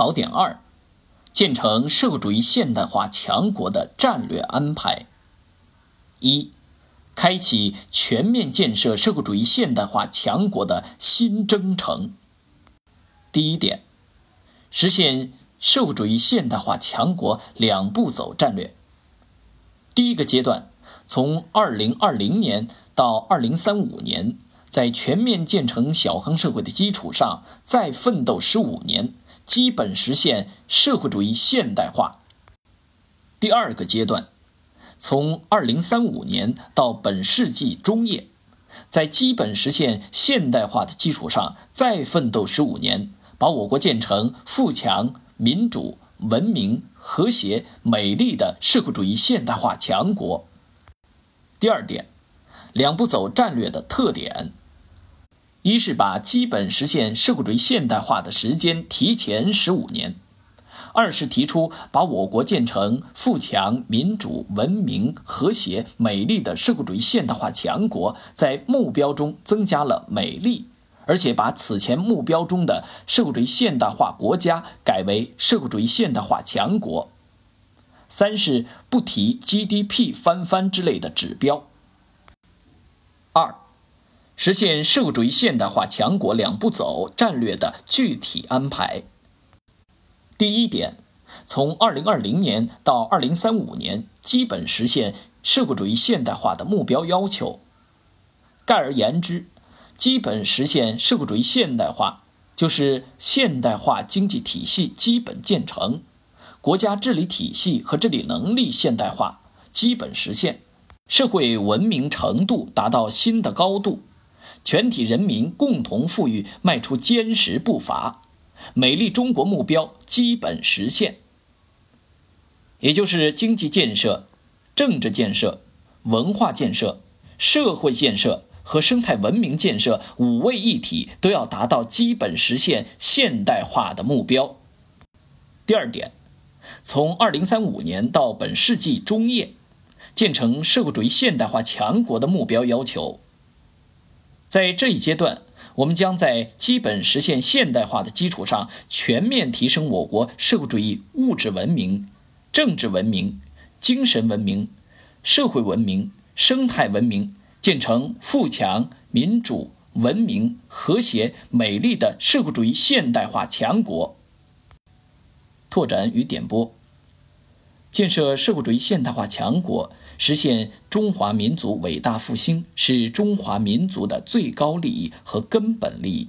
考点二：建成社会主义现代化强国的战略安排。一、开启全面建设社会主义现代化强国的新征程。第一点，实现社会主义现代化强国两步走战略。第一个阶段，从二零二零年到二零三五年。在全面建成小康社会的基础上，再奋斗十五年，基本实现社会主义现代化。第二个阶段，从二零三五年到本世纪中叶，在基本实现现代化的基础上，再奋斗十五年，把我国建成富强、民主、文明、和谐、美丽的社会主义现代化强国。第二点，两步走战略的特点。一是把基本实现社会主义现代化的时间提前十五年；二是提出把我国建成富强、民主、文明、和谐、美丽的社会主义现代化强国，在目标中增加了“美丽”，而且把此前目标中的社会主义现代化国家改为社会主义现代化强国；三是不提 GDP 翻番之类的指标。二。实现社会主义现代化强国两步走战略的具体安排。第一点，从二零二零年到二零三五年，基本实现社会主义现代化的目标要求。概而言之，基本实现社会主义现代化，就是现代化经济体系基本建成，国家治理体系和治理能力现代化基本实现，社会文明程度达到新的高度。全体人民共同富裕迈出坚实步伐，美丽中国目标基本实现。也就是经济建设、政治建设、文化建设、社会建设和生态文明建设五位一体都要达到基本实现现代化的目标。第二点，从二零三五年到本世纪中叶，建成社会主义现代化强国的目标要求。在这一阶段，我们将在基本实现现代化的基础上，全面提升我国社会主义物质文明、政治文明、精神文明、社会文明、生态文明，建成富强、民主、文明、和谐、美丽的社会主义现代化强国。拓展与点拨：建设社会主义现代化强国。实现中华民族伟大复兴是中华民族的最高利益和根本利益。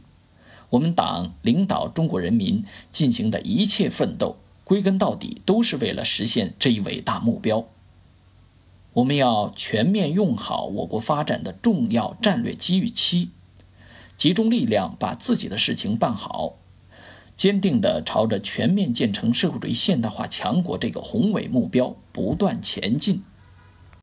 我们党领导中国人民进行的一切奋斗，归根到底都是为了实现这一伟大目标。我们要全面用好我国发展的重要战略机遇期，集中力量把自己的事情办好，坚定地朝着全面建成社会主义现代化强国这个宏伟目标不断前进。